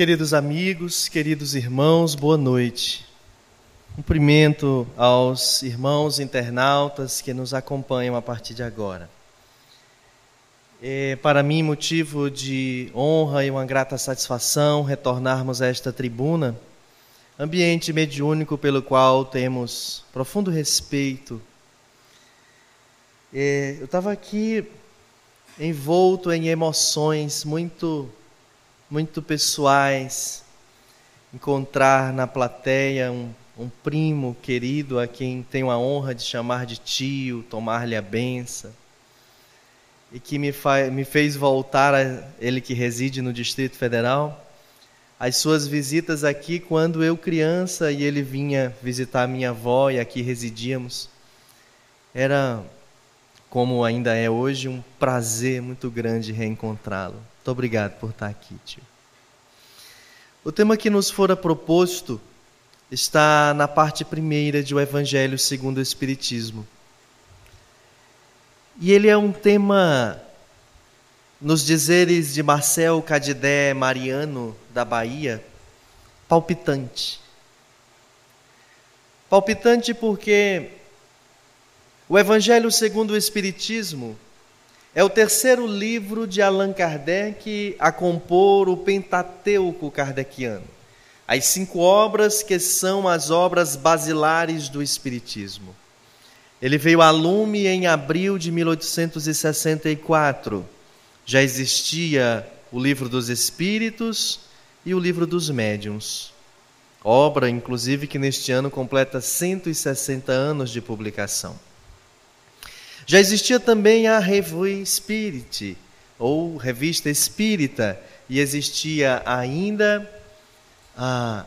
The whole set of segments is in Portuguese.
Queridos amigos, queridos irmãos, boa noite. Cumprimento aos irmãos internautas que nos acompanham a partir de agora. É para mim motivo de honra e uma grata satisfação retornarmos a esta tribuna, ambiente mediúnico pelo qual temos profundo respeito. É, eu estava aqui envolto em emoções muito muito pessoais, encontrar na plateia um, um primo querido a quem tenho a honra de chamar de tio, tomar-lhe a benção, e que me, me fez voltar, a ele que reside no Distrito Federal, as suas visitas aqui quando eu criança e ele vinha visitar minha avó e aqui residíamos. Era, como ainda é hoje, um prazer muito grande reencontrá-lo. Muito obrigado por estar aqui, tio. O tema que nos fora proposto está na parte primeira de O Evangelho segundo o Espiritismo. E ele é um tema, nos dizeres de Marcel Cadidé Mariano, da Bahia, palpitante. Palpitante porque o Evangelho segundo o Espiritismo é o terceiro livro de Allan Kardec a compor o Pentateuco kardeciano. As cinco obras que são as obras basilares do Espiritismo. Ele veio a lume em abril de 1864. Já existia o Livro dos Espíritos e o Livro dos Médiuns. Obra, inclusive, que neste ano completa 160 anos de publicação. Já existia também a Revue Spirit, ou Revista Espírita, e existia ainda a,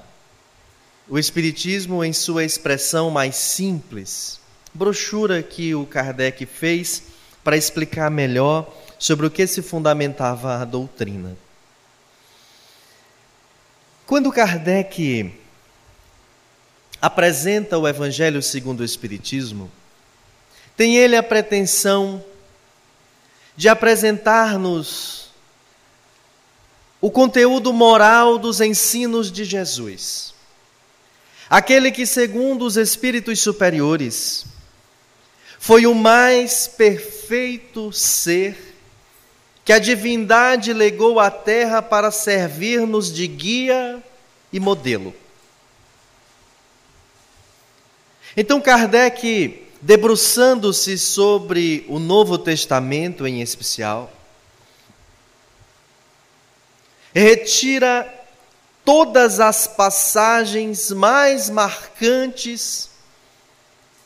o Espiritismo em sua expressão mais simples, brochura que o Kardec fez para explicar melhor sobre o que se fundamentava a doutrina. Quando Kardec apresenta o Evangelho segundo o Espiritismo, tem ele a pretensão de apresentar-nos o conteúdo moral dos ensinos de Jesus. Aquele que, segundo os espíritos superiores, foi o mais perfeito ser que a divindade legou à terra para servir-nos de guia e modelo. Então Kardec debruçando-se sobre o Novo Testamento em especial, retira todas as passagens mais marcantes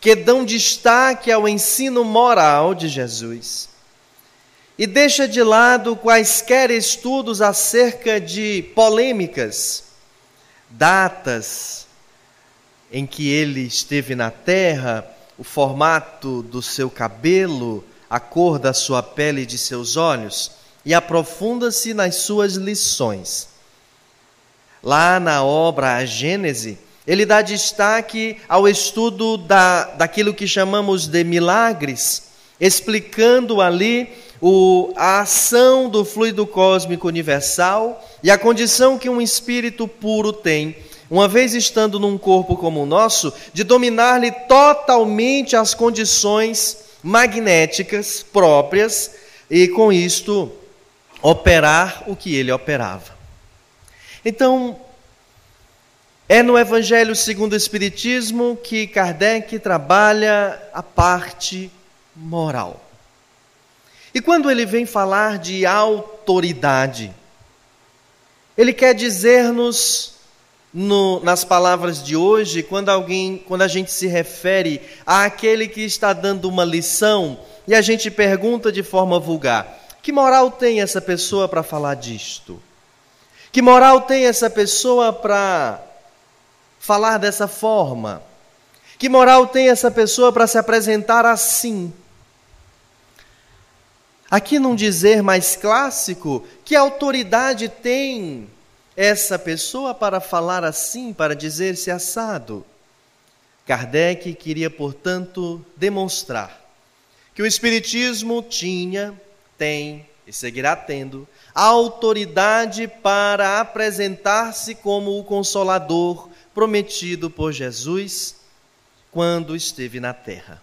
que dão destaque ao ensino moral de Jesus e deixa de lado quaisquer estudos acerca de polêmicas, datas em que ele esteve na terra o formato do seu cabelo, a cor da sua pele e de seus olhos, e aprofunda-se nas suas lições. Lá na obra A Gênese, ele dá destaque ao estudo da, daquilo que chamamos de milagres, explicando ali o, a ação do fluido cósmico universal e a condição que um espírito puro tem uma vez estando num corpo como o nosso, de dominar-lhe totalmente as condições magnéticas próprias e com isto operar o que ele operava. Então, é no Evangelho segundo o Espiritismo que Kardec trabalha a parte moral. E quando ele vem falar de autoridade, ele quer dizer-nos no, nas palavras de hoje, quando alguém, quando a gente se refere àquele que está dando uma lição e a gente pergunta de forma vulgar: que moral tem essa pessoa para falar disto? Que moral tem essa pessoa para falar dessa forma? Que moral tem essa pessoa para se apresentar assim? Aqui num dizer mais clássico, que autoridade tem essa pessoa para falar assim, para dizer-se assado. Kardec queria, portanto, demonstrar que o Espiritismo tinha, tem e seguirá tendo autoridade para apresentar-se como o consolador prometido por Jesus quando esteve na terra.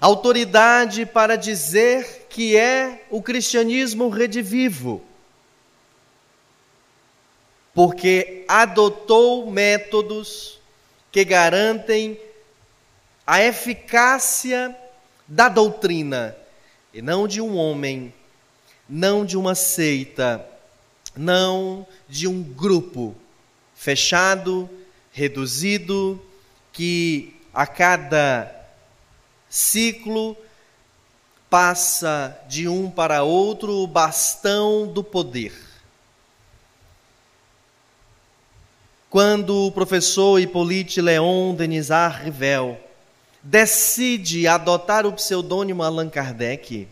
Autoridade para dizer que é o cristianismo redivivo, porque adotou métodos que garantem a eficácia da doutrina e não de um homem, não de uma seita, não de um grupo fechado, reduzido, que a cada ciclo passa de um para outro o bastão do poder. Quando o professor Hippolyte Léon Denisard Rivel decide adotar o pseudônimo Allan Kardec,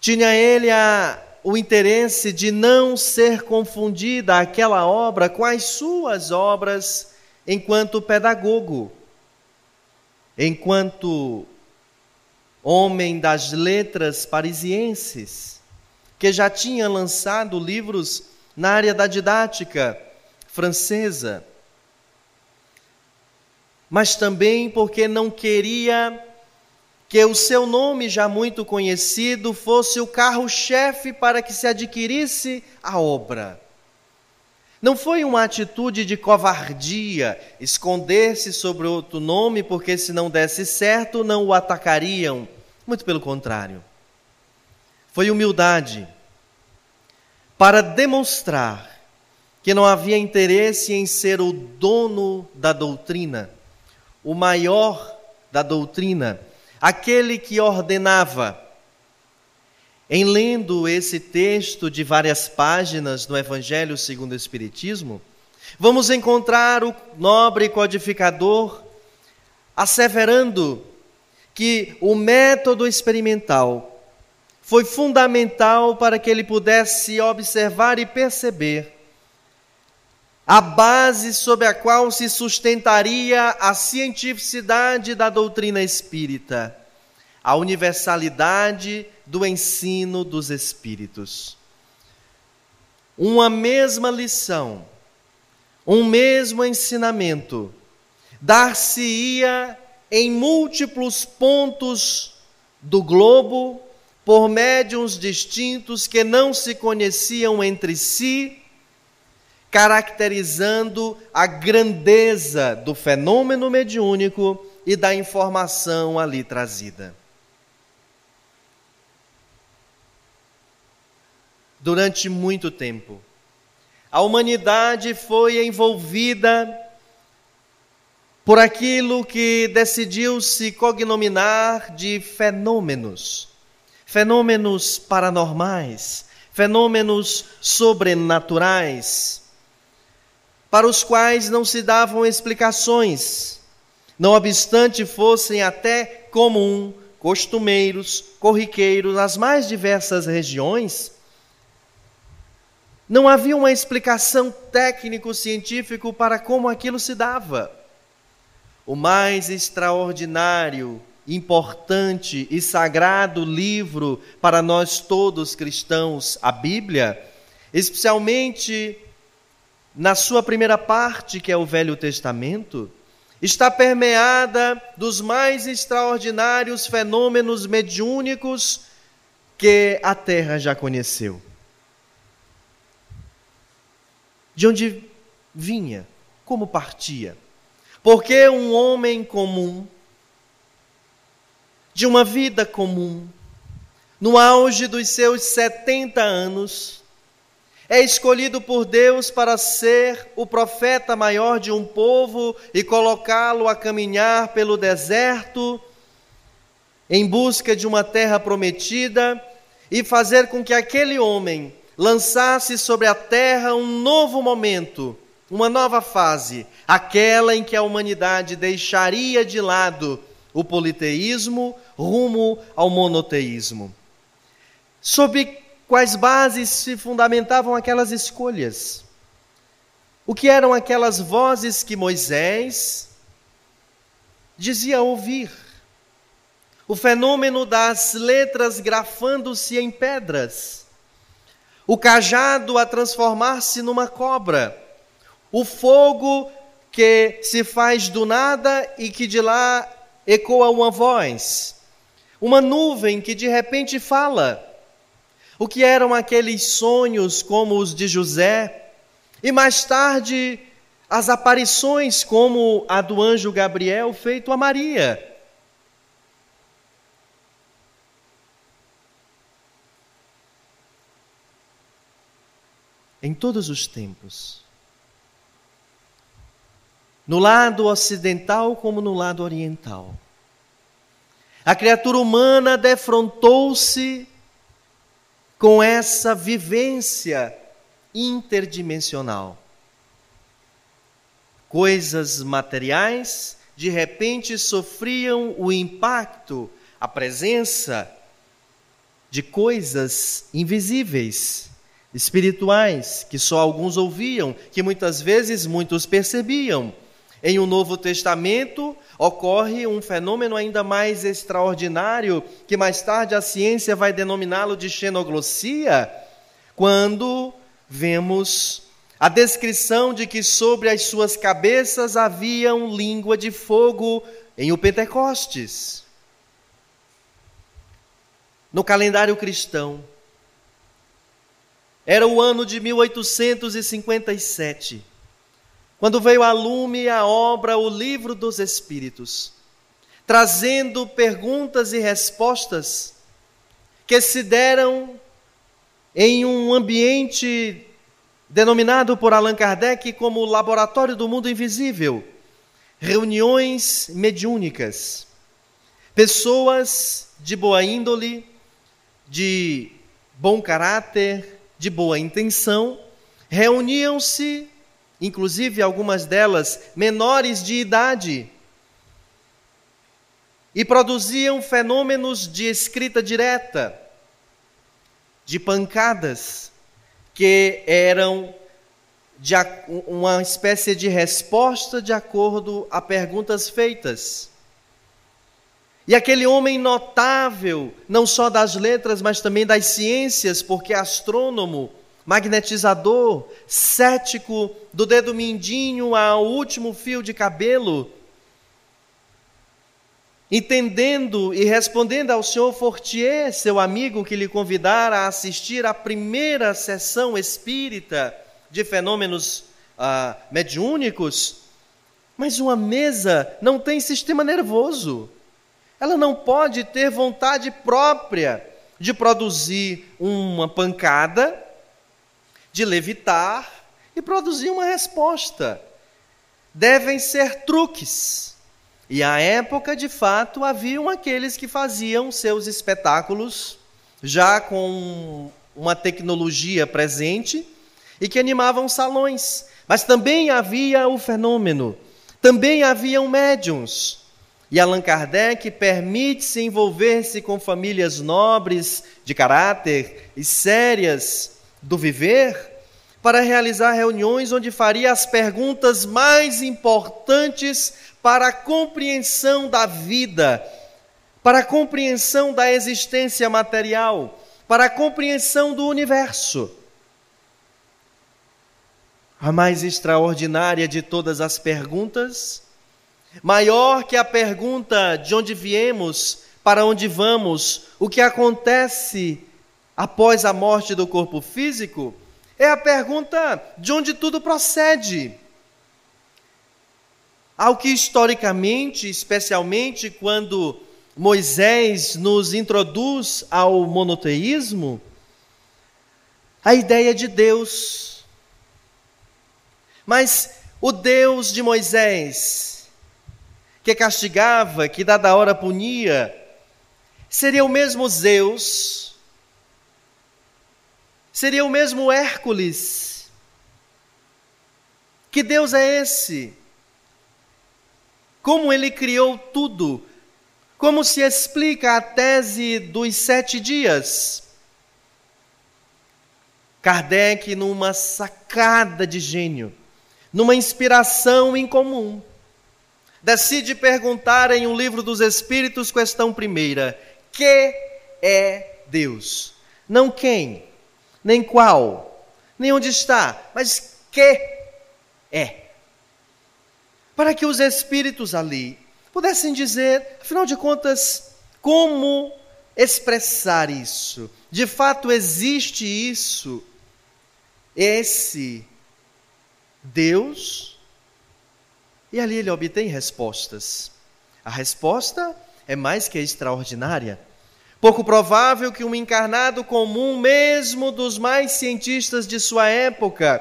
tinha ele a, o interesse de não ser confundida aquela obra com as suas obras enquanto pedagogo, enquanto homem das letras parisienses, que já tinha lançado livros na área da didática francesa mas também porque não queria que o seu nome, já muito conhecido, fosse o carro-chefe para que se adquirisse a obra. Não foi uma atitude de covardia esconder-se sobre outro nome, porque se não desse certo, não o atacariam. Muito pelo contrário. Foi humildade para demonstrar que não havia interesse em ser o dono da doutrina o maior da doutrina, aquele que ordenava. Em lendo esse texto de várias páginas no Evangelho segundo o Espiritismo, vamos encontrar o nobre codificador asseverando que o método experimental foi fundamental para que ele pudesse observar e perceber a base sobre a qual se sustentaria a cientificidade da doutrina espírita, a universalidade do ensino dos espíritos. Uma mesma lição, um mesmo ensinamento, dar-se-ia em múltiplos pontos do globo por médiums distintos que não se conheciam entre si caracterizando a grandeza do fenômeno mediúnico e da informação ali trazida. Durante muito tempo, a humanidade foi envolvida por aquilo que decidiu se cognominar de fenômenos, fenômenos paranormais, fenômenos sobrenaturais para os quais não se davam explicações, não obstante fossem até comum, costumeiros, corriqueiros nas mais diversas regiões, não havia uma explicação técnico-científico para como aquilo se dava. O mais extraordinário, importante e sagrado livro para nós todos cristãos, a Bíblia, especialmente na sua primeira parte, que é o Velho Testamento, está permeada dos mais extraordinários fenômenos mediúnicos que a Terra já conheceu. De onde vinha, como partia. Porque um homem comum, de uma vida comum, no auge dos seus 70 anos, é escolhido por Deus para ser o profeta maior de um povo e colocá-lo a caminhar pelo deserto em busca de uma terra prometida e fazer com que aquele homem lançasse sobre a terra um novo momento, uma nova fase, aquela em que a humanidade deixaria de lado o politeísmo rumo ao monoteísmo. Sob quais bases se fundamentavam aquelas escolhas. O que eram aquelas vozes que Moisés dizia ouvir? o fenômeno das letras grafando-se em pedras, o cajado a transformar-se numa cobra, o fogo que se faz do nada e que de lá ecoa uma voz, uma nuvem que de repente fala. O que eram aqueles sonhos como os de José, e mais tarde as aparições como a do anjo Gabriel feito a Maria. Em todos os tempos, no lado ocidental como no lado oriental. A criatura humana defrontou-se com essa vivência interdimensional. Coisas materiais de repente sofriam o impacto, a presença de coisas invisíveis, espirituais, que só alguns ouviam, que muitas vezes muitos percebiam em um Novo Testamento ocorre um fenômeno ainda mais extraordinário, que mais tarde a ciência vai denominá-lo de xenoglossia, quando vemos a descrição de que sobre as suas cabeças haviam língua de fogo em o Pentecostes. No calendário cristão, era o ano de 1857 quando veio a lume a obra O Livro dos Espíritos, trazendo perguntas e respostas que se deram em um ambiente denominado por Allan Kardec como Laboratório do Mundo Invisível reuniões mediúnicas. Pessoas de boa índole, de bom caráter, de boa intenção, reuniam-se inclusive algumas delas menores de idade, e produziam fenômenos de escrita direta, de pancadas, que eram de uma espécie de resposta de acordo a perguntas feitas. E aquele homem notável, não só das letras, mas também das ciências, porque astrônomo, magnetizador, cético, do dedo mindinho ao último fio de cabelo, entendendo e respondendo ao senhor Fortier, seu amigo que lhe convidara a assistir à primeira sessão espírita de fenômenos ah, mediúnicos, mas uma mesa não tem sistema nervoso. Ela não pode ter vontade própria de produzir uma pancada de levitar e produzir uma resposta. Devem ser truques. E à época, de fato, haviam aqueles que faziam seus espetáculos já com uma tecnologia presente e que animavam salões. Mas também havia o fenômeno, também haviam médiums. E Allan Kardec permite-se envolver-se com famílias nobres, de caráter e sérias, do viver para realizar reuniões onde faria as perguntas mais importantes para a compreensão da vida, para a compreensão da existência material, para a compreensão do universo. A mais extraordinária de todas as perguntas, maior que a pergunta de onde viemos, para onde vamos, o que acontece após a morte do corpo físico, é a pergunta de onde tudo procede. Ao que historicamente, especialmente quando Moisés nos introduz ao monoteísmo, a ideia de Deus. Mas o Deus de Moisés, que castigava, que dada hora punia, seria o mesmo Zeus Seria o mesmo Hércules. Que Deus é esse? Como ele criou tudo? Como se explica a tese dos sete dias? Kardec, numa sacada de gênio, numa inspiração incomum, decide perguntar em um livro dos Espíritos, questão primeira: que é Deus? Não quem, nem qual, nem onde está, mas que é. Para que os espíritos ali pudessem dizer, afinal de contas, como expressar isso? De fato existe isso? Esse Deus? E ali ele obtém respostas. A resposta é mais que extraordinária. Pouco provável que um encarnado comum, mesmo dos mais cientistas de sua época,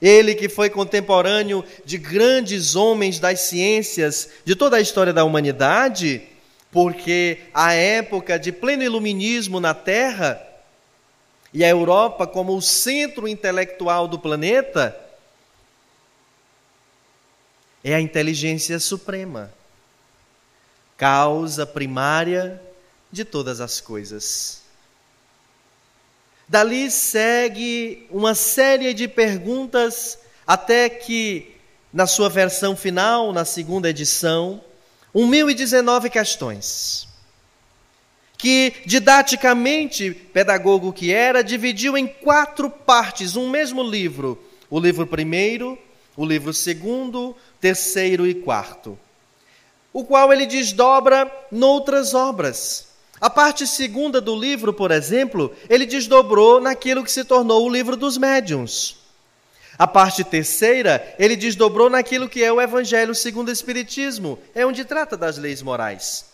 ele que foi contemporâneo de grandes homens das ciências de toda a história da humanidade, porque a época de pleno iluminismo na Terra e a Europa como o centro intelectual do planeta é a inteligência suprema, causa primária de todas as coisas. Dali segue uma série de perguntas, até que, na sua versão final, na segunda edição, 1019 questões. Que, didaticamente, pedagogo que era, dividiu em quatro partes um mesmo livro: o livro primeiro, o livro segundo, terceiro e quarto. O qual ele desdobra noutras obras. A parte segunda do livro, por exemplo, ele desdobrou naquilo que se tornou o livro dos médiuns. A parte terceira, ele desdobrou naquilo que é o Evangelho segundo o Espiritismo, é onde trata das leis morais.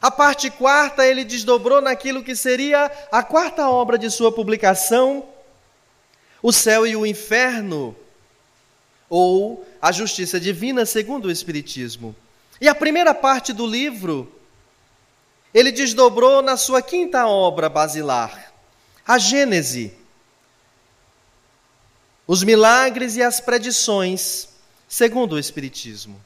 A parte quarta, ele desdobrou naquilo que seria a quarta obra de sua publicação, O Céu e o Inferno, ou A Justiça Divina segundo o Espiritismo. E a primeira parte do livro, ele desdobrou na sua quinta obra basilar, a Gênese, os milagres e as predições, segundo o Espiritismo.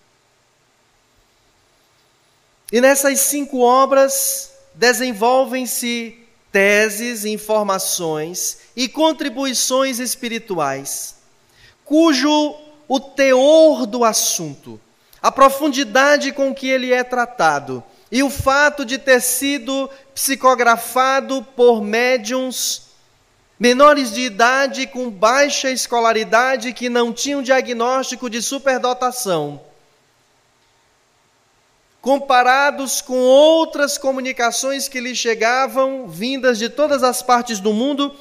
E nessas cinco obras desenvolvem-se teses, informações e contribuições espirituais, cujo o teor do assunto, a profundidade com que ele é tratado, e o fato de ter sido psicografado por médiums menores de idade com baixa escolaridade que não tinham diagnóstico de superdotação, comparados com outras comunicações que lhe chegavam, vindas de todas as partes do mundo,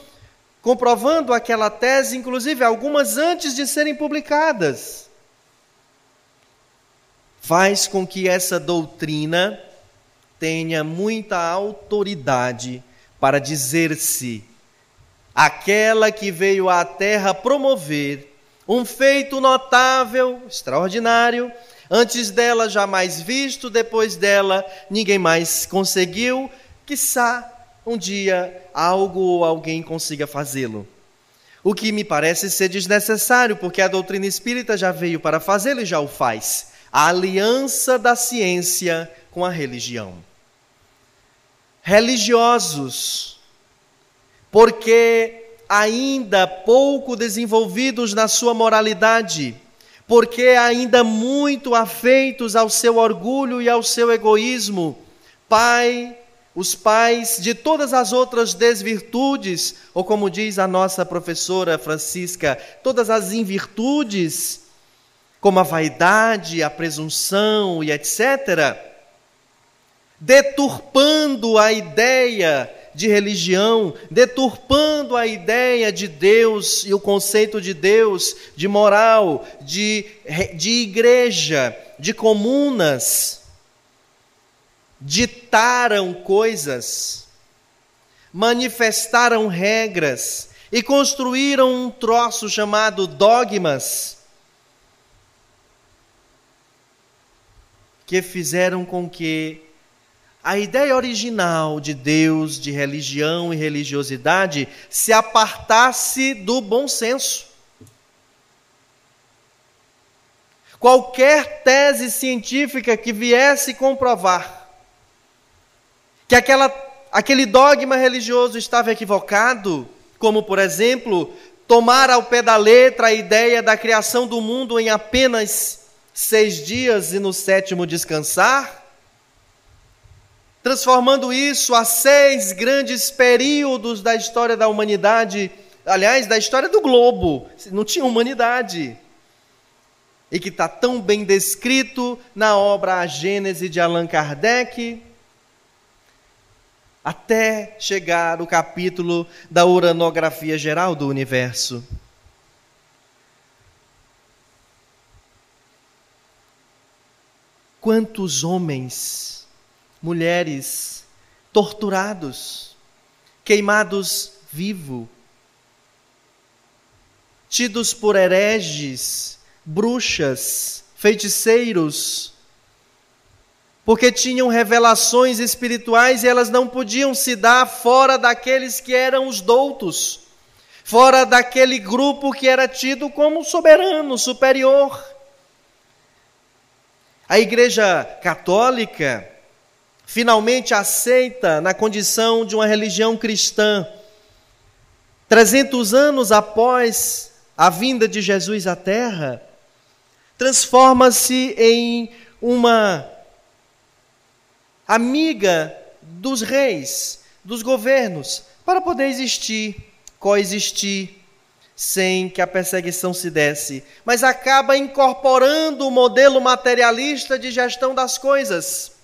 comprovando aquela tese, inclusive algumas antes de serem publicadas, faz com que essa doutrina tenha muita autoridade para dizer-se aquela que veio à terra promover um feito notável, extraordinário, antes dela jamais visto, depois dela ninguém mais conseguiu, quiçá um dia algo ou alguém consiga fazê-lo. O que me parece ser desnecessário, porque a doutrina espírita já veio para fazê-lo e já o faz. A aliança da ciência com a religião religiosos, porque ainda pouco desenvolvidos na sua moralidade, porque ainda muito afeitos ao seu orgulho e ao seu egoísmo. Pai, os pais de todas as outras desvirtudes, ou como diz a nossa professora Francisca, todas as invirtudes, como a vaidade, a presunção e etc deturpando a ideia de religião, deturpando a ideia de Deus e o conceito de Deus, de moral, de, de igreja, de comunas, ditaram coisas, manifestaram regras e construíram um troço chamado dogmas. Que fizeram com que a ideia original de Deus, de religião e religiosidade se apartasse do bom senso. Qualquer tese científica que viesse comprovar que aquela, aquele dogma religioso estava equivocado, como, por exemplo, tomar ao pé da letra a ideia da criação do mundo em apenas seis dias e no sétimo descansar, transformando isso a seis grandes períodos da história da humanidade, aliás, da história do globo. Não tinha humanidade. E que está tão bem descrito na obra A Gênese de Allan Kardec, até chegar o capítulo da uranografia geral do universo. Quantos homens, mulheres, torturados, queimados vivo, tidos por hereges, bruxas, feiticeiros, porque tinham revelações espirituais e elas não podiam se dar fora daqueles que eram os doutos, fora daquele grupo que era tido como soberano, superior. A Igreja Católica finalmente aceita na condição de uma religião cristã. 300 anos após a vinda de Jesus à Terra, transforma-se em uma amiga dos reis, dos governos, para poder existir, coexistir sem que a perseguição se desse, mas acaba incorporando o modelo materialista de gestão das coisas.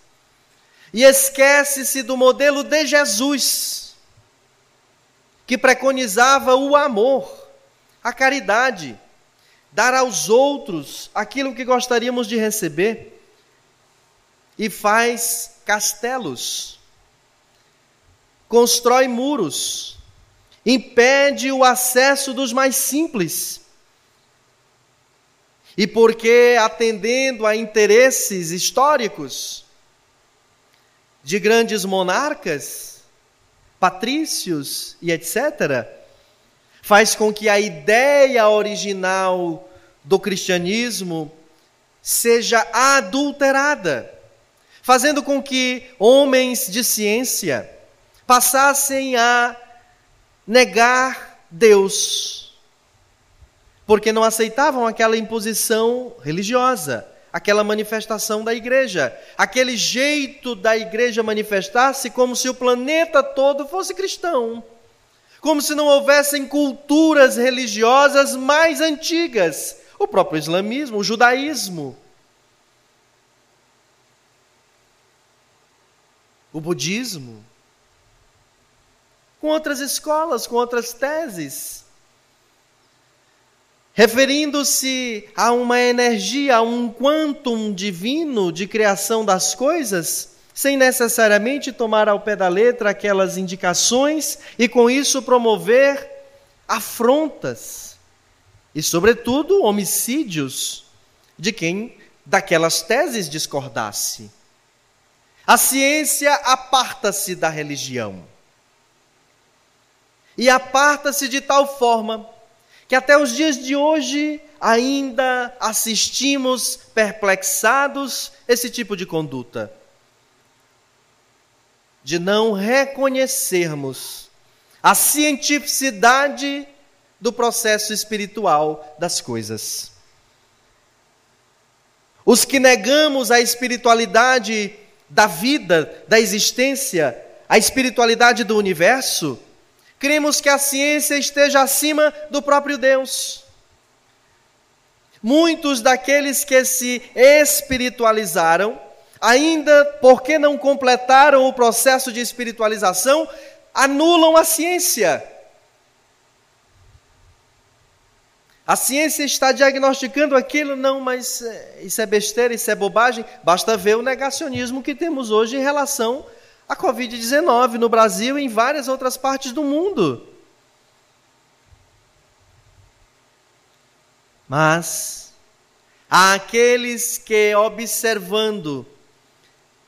E esquece-se do modelo de Jesus, que preconizava o amor, a caridade, dar aos outros aquilo que gostaríamos de receber, e faz castelos, constrói muros, impede o acesso dos mais simples. E porque, atendendo a interesses históricos de grandes monarcas, patrícios e etc., faz com que a ideia original do cristianismo seja adulterada, fazendo com que homens de ciência passassem a negar Deus, porque não aceitavam aquela imposição religiosa, aquela manifestação da igreja, aquele jeito da igreja manifestar-se como se o planeta todo fosse cristão, como se não houvessem culturas religiosas mais antigas, o próprio islamismo, o judaísmo. O budismo, com outras escolas, com outras teses. Referindo-se a uma energia, a um quantum divino de criação das coisas, sem necessariamente tomar ao pé da letra aquelas indicações e com isso promover afrontas e, sobretudo, homicídios de quem daquelas teses discordasse. A ciência aparta-se da religião e aparta-se de tal forma que até os dias de hoje ainda assistimos perplexados esse tipo de conduta. De não reconhecermos a cientificidade do processo espiritual das coisas. Os que negamos a espiritualidade da vida, da existência, a espiritualidade do universo, Cremos que a ciência esteja acima do próprio Deus. Muitos daqueles que se espiritualizaram, ainda porque não completaram o processo de espiritualização, anulam a ciência. A ciência está diagnosticando aquilo, não, mas eh, isso é besteira, isso é bobagem. Basta ver o negacionismo que temos hoje em relação a Covid-19 no Brasil e em várias outras partes do mundo. Mas há aqueles que, observando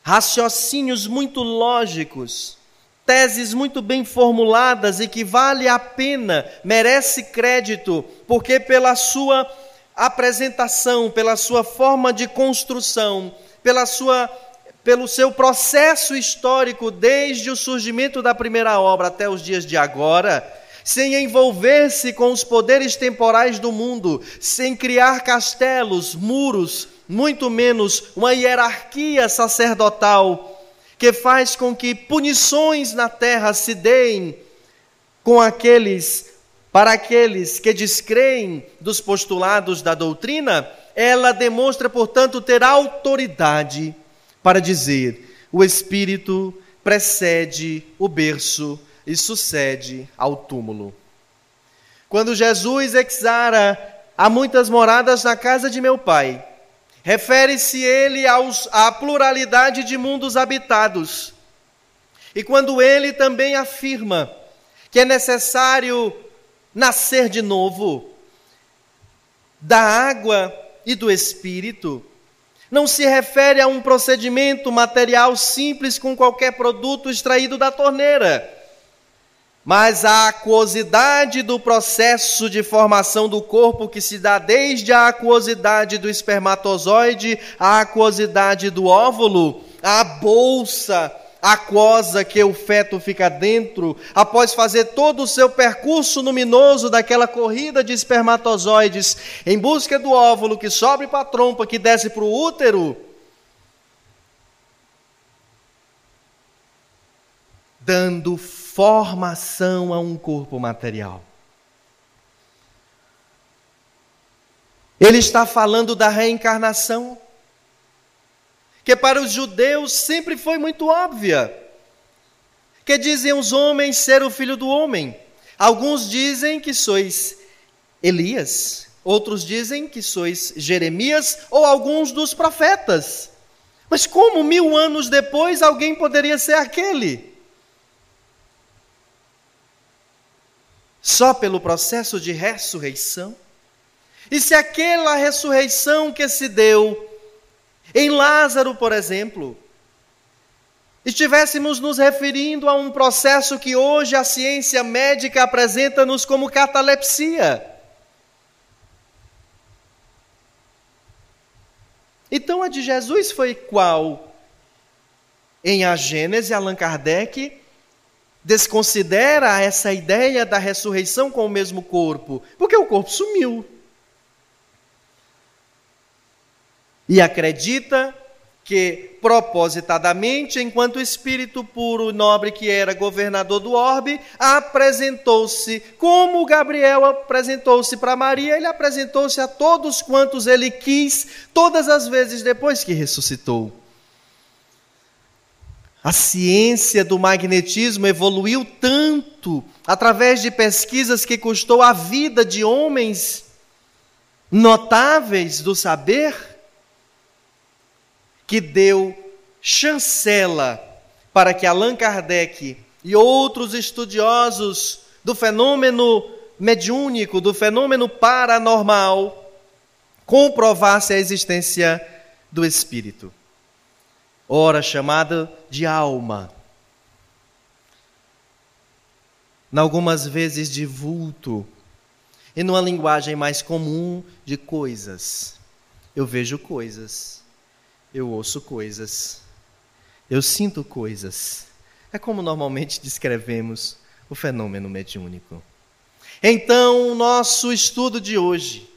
raciocínios muito lógicos, teses muito bem formuladas e que vale a pena, merece crédito, porque pela sua apresentação, pela sua forma de construção, pela sua pelo seu processo histórico desde o surgimento da primeira obra até os dias de agora, sem envolver-se com os poderes temporais do mundo, sem criar castelos, muros, muito menos uma hierarquia sacerdotal que faz com que punições na terra se deem com aqueles para aqueles que descreem dos postulados da doutrina, ela demonstra, portanto, ter autoridade para dizer: o espírito precede o berço e sucede ao túmulo. Quando Jesus exara há muitas moradas na casa de meu pai, refere-se ele aos, à pluralidade de mundos habitados. E quando ele também afirma que é necessário nascer de novo da água e do espírito, não se refere a um procedimento material simples com qualquer produto extraído da torneira, mas a aquosidade do processo de formação do corpo que se dá desde a aquosidade do espermatozoide à aquosidade do óvulo, a bolsa aquosa que o feto fica dentro, após fazer todo o seu percurso luminoso daquela corrida de espermatozoides em busca do óvulo que sobe para a trompa, que desce para o útero, dando formação a um corpo material. Ele está falando da reencarnação que para os judeus sempre foi muito óbvia, que dizem os homens ser o filho do homem. Alguns dizem que sois Elias, outros dizem que sois Jeremias ou alguns dos profetas. Mas como mil anos depois alguém poderia ser aquele? Só pelo processo de ressurreição? E se aquela ressurreição que se deu em Lázaro, por exemplo, estivéssemos nos referindo a um processo que hoje a ciência médica apresenta-nos como catalepsia. Então a de Jesus foi qual? Em A Gênese, Allan Kardec desconsidera essa ideia da ressurreição com o mesmo corpo, porque o corpo sumiu. E acredita que, propositadamente, enquanto espírito puro e nobre que era governador do orbe, apresentou-se, como Gabriel apresentou-se para Maria, ele apresentou-se a todos quantos ele quis, todas as vezes depois que ressuscitou. A ciência do magnetismo evoluiu tanto através de pesquisas que custou a vida de homens notáveis do saber que deu chancela para que Allan Kardec e outros estudiosos do fenômeno mediúnico, do fenômeno paranormal, comprovassem a existência do espírito. Ora chamada de alma. Algumas vezes de vulto, e numa linguagem mais comum de coisas. Eu vejo coisas eu ouço coisas, eu sinto coisas. É como normalmente descrevemos o fenômeno mediúnico. Então, o nosso estudo de hoje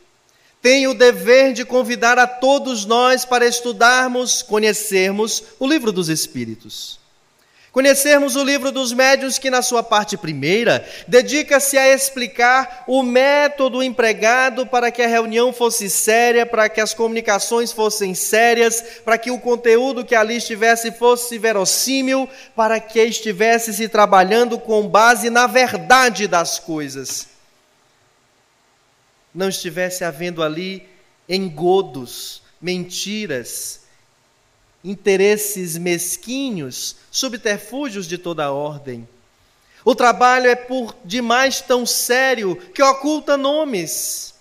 tem o dever de convidar a todos nós para estudarmos, conhecermos o livro dos Espíritos. Conhecermos o livro dos médiuns, que na sua parte primeira dedica-se a explicar o método empregado para que a reunião fosse séria, para que as comunicações fossem sérias, para que o conteúdo que ali estivesse fosse verossímil, para que estivesse se trabalhando com base na verdade das coisas. Não estivesse havendo ali engodos, mentiras, interesses mesquinhos, subterfúgios de toda ordem. O trabalho é por demais tão sério que oculta nomes.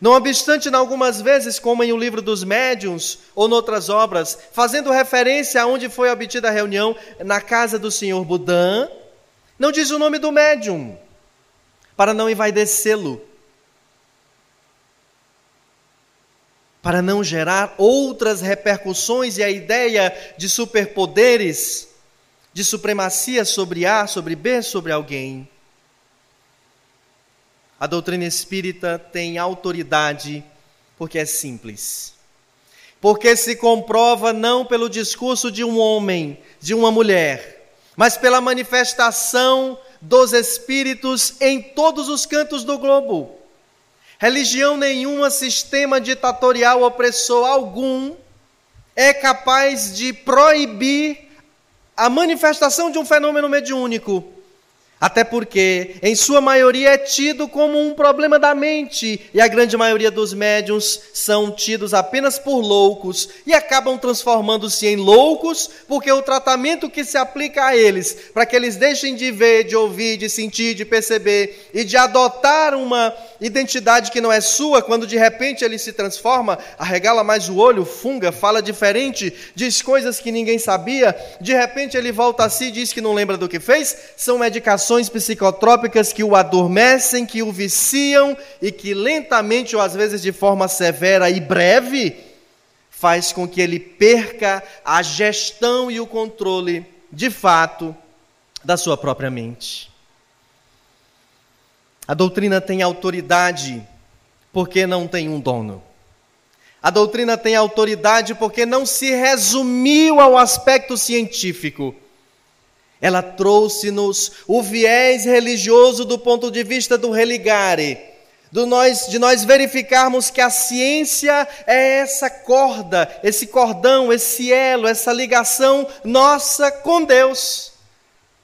Não obstante, em algumas vezes, como em O Livro dos Médiuns ou noutras obras, fazendo referência a onde foi obtida a reunião, na casa do senhor Budan, não diz o nome do médium, para não envaidecê-lo. Para não gerar outras repercussões e a ideia de superpoderes, de supremacia sobre A, sobre B, sobre alguém. A doutrina espírita tem autoridade porque é simples. porque se comprova não pelo discurso de um homem, de uma mulher, mas pela manifestação dos espíritos em todos os cantos do globo. Religião nenhuma, sistema ditatorial opressor algum é capaz de proibir a manifestação de um fenômeno mediúnico. Até porque, em sua maioria, é tido como um problema da mente, e a grande maioria dos médiums são tidos apenas por loucos e acabam transformando-se em loucos, porque o tratamento que se aplica a eles, para que eles deixem de ver, de ouvir, de sentir, de perceber e de adotar uma identidade que não é sua, quando de repente ele se transforma, arregala mais o olho, funga, fala diferente, diz coisas que ninguém sabia, de repente ele volta a si e diz que não lembra do que fez, são medicações psicotrópicas que o adormecem, que o viciam e que lentamente ou às vezes de forma severa e breve faz com que ele perca a gestão e o controle, de fato, da sua própria mente. A doutrina tem autoridade porque não tem um dono. A doutrina tem autoridade porque não se resumiu ao aspecto científico. Ela trouxe-nos o viés religioso do ponto de vista do religare, do nós, de nós verificarmos que a ciência é essa corda, esse cordão, esse elo, essa ligação nossa com Deus,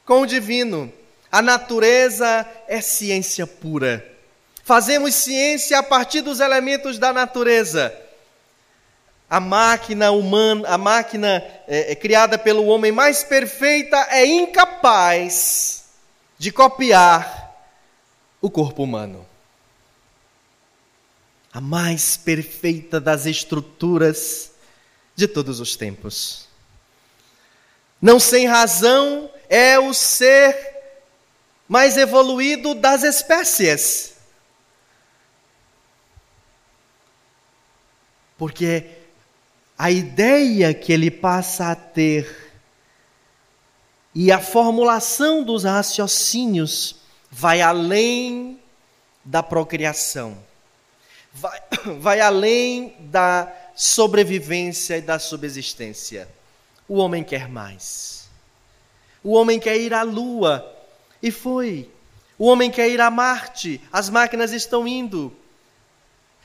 com o divino. A natureza é ciência pura. Fazemos ciência a partir dos elementos da natureza. A máquina humana, a máquina é, é, criada pelo homem mais perfeita é incapaz de copiar o corpo humano. A mais perfeita das estruturas de todos os tempos. Não sem razão é o ser mais evoluído das espécies. Porque a ideia que ele passa a ter e a formulação dos raciocínios vai além da procriação, vai, vai além da sobrevivência e da subsistência. O homem quer mais. O homem quer ir à lua, e foi. O homem quer ir a Marte, as máquinas estão indo.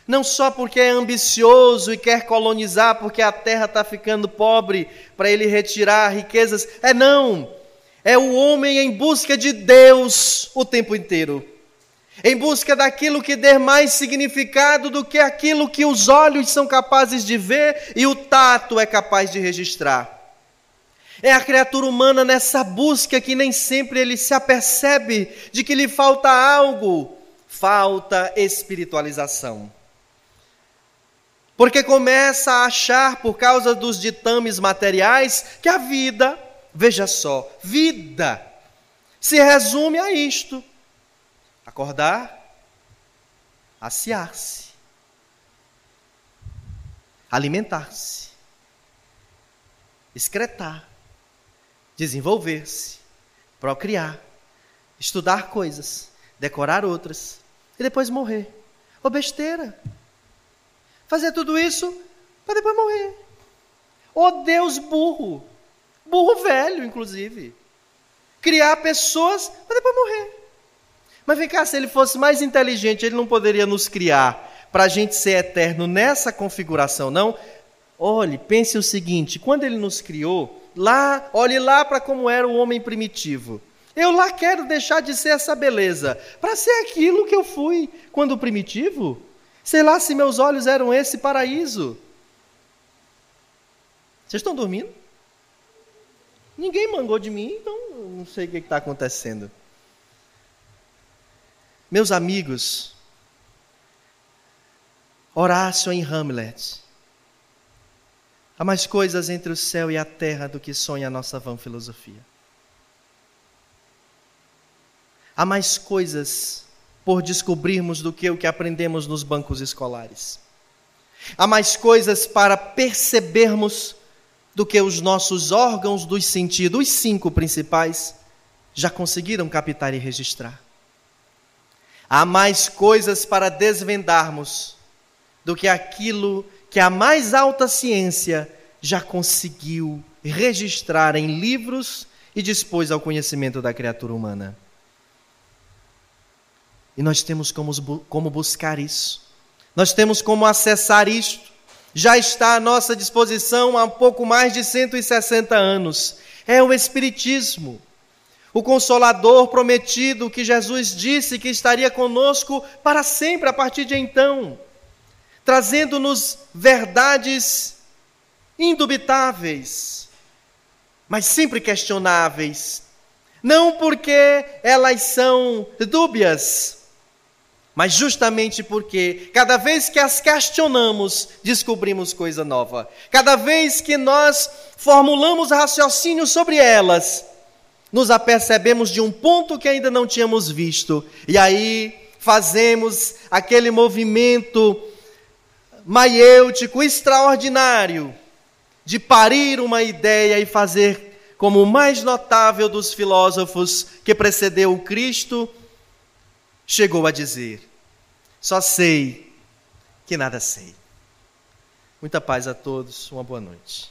Não só porque é ambicioso e quer colonizar, porque a terra está ficando pobre para ele retirar riquezas. É não. É o homem em busca de Deus o tempo inteiro. Em busca daquilo que dê mais significado do que aquilo que os olhos são capazes de ver e o tato é capaz de registrar. É a criatura humana nessa busca que nem sempre ele se apercebe de que lhe falta algo, falta espiritualização. Porque começa a achar, por causa dos ditames materiais, que a vida, veja só, vida, se resume a isto: acordar, aciar-se, alimentar-se, excretar, desenvolver-se, procriar, estudar coisas, decorar outras e depois morrer. Ô besteira! Fazer tudo isso para depois morrer. Ô Deus burro! Burro velho, inclusive. Criar pessoas para depois morrer. Mas vem cá, se ele fosse mais inteligente, ele não poderia nos criar para a gente ser eterno nessa configuração, não? Olhe, pense o seguinte: quando ele nos criou, lá, olhe lá para como era o homem primitivo. Eu lá quero deixar de ser essa beleza, para ser aquilo que eu fui quando primitivo. Sei lá se meus olhos eram esse paraíso. Vocês estão dormindo? Ninguém mangou de mim, então não sei o que está acontecendo. Meus amigos, Horácio em Hamlet Há mais coisas entre o céu e a terra do que sonha a nossa vã filosofia. Há mais coisas por descobrirmos do que o que aprendemos nos bancos escolares. Há mais coisas para percebermos do que os nossos órgãos dos sentidos, os cinco principais, já conseguiram captar e registrar. Há mais coisas para desvendarmos do que aquilo que a mais alta ciência já conseguiu registrar em livros e dispôs ao conhecimento da criatura humana. E nós temos como, como buscar isso. Nós temos como acessar isto. Já está à nossa disposição há pouco mais de 160 anos. É o Espiritismo. O Consolador prometido que Jesus disse que estaria conosco para sempre a partir de então, trazendo-nos verdades indubitáveis, mas sempre questionáveis. Não porque elas são dúbias, mas justamente porque cada vez que as questionamos, descobrimos coisa nova. Cada vez que nós formulamos raciocínio sobre elas, nos apercebemos de um ponto que ainda não tínhamos visto. E aí fazemos aquele movimento maiêutico extraordinário de parir uma ideia e fazer como o mais notável dos filósofos que precedeu o Cristo chegou a dizer: Só sei que nada sei. Muita paz a todos, uma boa noite.